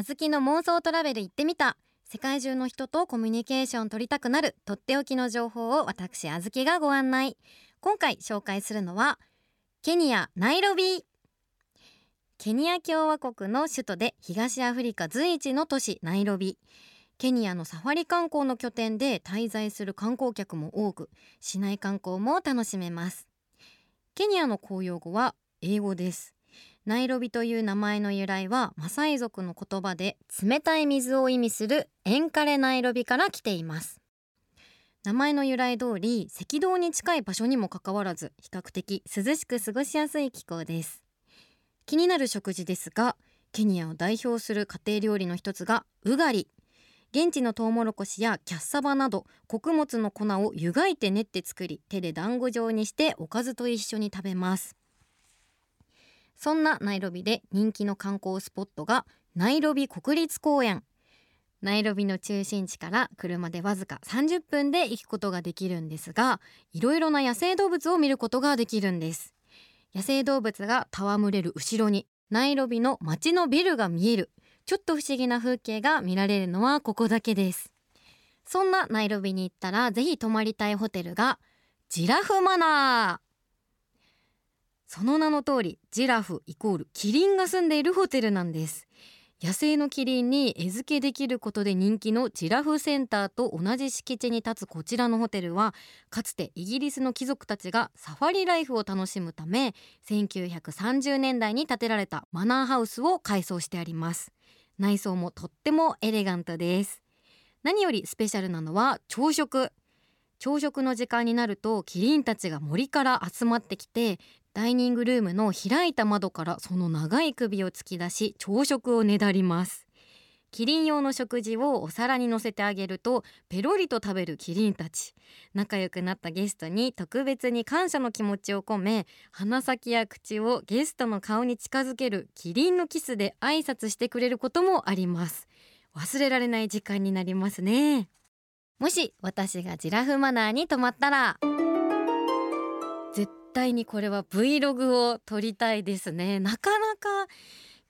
あずきの妄想トラベル行ってみた。世界中の人とコミュニケーション取りたくなるとっておきの情報を私あずきがご案内。今回紹介するのはケニアナイロビケニア共和国の首都で東アフリカ随一の都市ナイロビケニアのサファリ観光の拠点で滞在する観光客も多く市内観光も楽しめます。ケニアの公用語は英語です。ナイロビという名前の由来はマサイ族の言葉で冷たい水を意味するエンカレナイロビから来ています。名前の由来通り赤道に近い場所にもかかわらず比較的涼しく過ごしやすい気候です。気になる食事ですがケニアを代表する家庭料理の一つがウガリ。現地のトウモロコシやキャッサバなど穀物の粉を湯がいて練って作り手で団子状にしておかずと一緒に食べます。そんなナイロビで人気の観光スポットがナイロビ国立公園。ナイロビの中心地から車でわずか30分で行くことができるんですがいろいろな野生動物を見ることができるんです。野生動物が戯れる後ろにナイロビの街のビルが見える。ちょっと不思議な風景が見られるのはここだけです。そんなナイロビに行ったらぜひ泊まりたいホテルがジラフマナー。その名の通りジラフイコールキリンが住んでいるホテルなんです。野生のキリンに餌付けできることで人気のジラフセンターと同じ敷地に立つこちらのホテルはかつてイギリスの貴族たちがサファリライフを楽しむため1930年代に建てられたマナーハウスを改装してあります。内装もとってもエレガントです。何よりスペシャルなのは朝食。朝食の時間になるとキリンたちが森から集まってきてダイニングルームの開いた窓からその長い首を突き出し朝食をねだります。キリン用の食事をお皿に乗せてあげるとペロリと食べるキリンたち。仲良くなったゲストに特別に感謝の気持ちを込め鼻先や口をゲストの顔に近づけるキリンのキスで挨拶してくれることもあります。忘れられない時間になりますね。もし私がジラフマナーに泊まったら。対にこれは Vlog を撮りたいですね。なかなか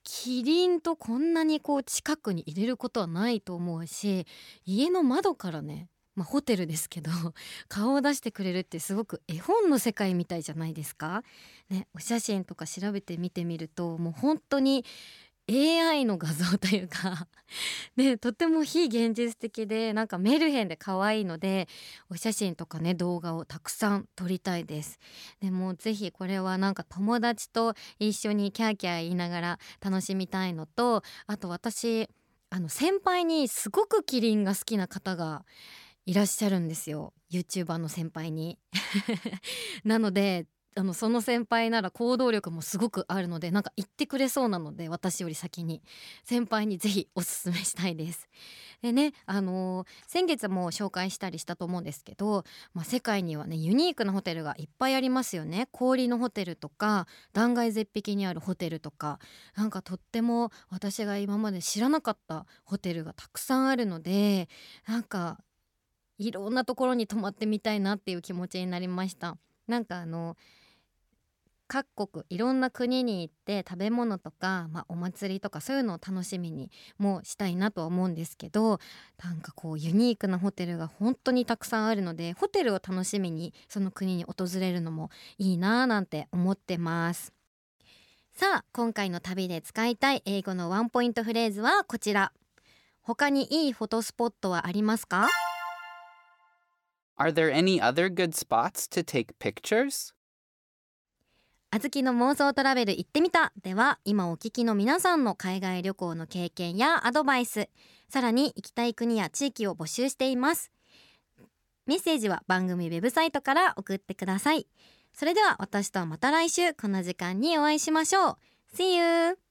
キリンとこんなにこう近くに入れることはないと思うし家の窓からねまあ、ホテルですけど 顔を出してくれるってすごく絵本の世界みたいじゃないですか、ね、お写真とか調べてみてみるともう本当に AI の画像というか でとても非現実的でなんかメルヘンで可愛いのでお写真とかね動画をたくさん撮りたいです。でもぜひこれはなんか友達と一緒にキャーキャー言いながら楽しみたいのとあと私あの先輩にすごくキリンが好きな方がいらっしゃるんですよ。YouTuber の先輩に。なのであのその先輩なら行動力もすごくあるのでなんか言ってくれそうなので私より先に先輩にぜひおすすめしたいです。でねあのー、先月も紹介したりしたと思うんですけど、まあ、世界にはねユニークなホテルがいっぱいありますよね氷のホテルとか断崖絶壁にあるホテルとかなんかとっても私が今まで知らなかったホテルがたくさんあるのでなんかいろんなところに泊まってみたいなっていう気持ちになりました。なんかあの各国いろんな国に行って食べ物とか、まあ、お祭りとかそういうのを楽しみにもしたいなとは思うんですけどなんかこうユニークなホテルが本当にたくさんあるのでホテルを楽しみにその国に訪れるのもいいなぁなんて思ってます。さあ今回の旅で使いたい英語のワンポイントフレーズはこちら他にいいフォトスポットはありますか？Are there any other good spots to take pictures? あずきの妄想トラベル行ってみたでは今お聞きの皆さんの海外旅行の経験やアドバイスさらに行きたい国や地域を募集していますメッセージは番組ウェブサイトから送ってくださいそれでは私とはまた来週この時間にお会いしましょう See you!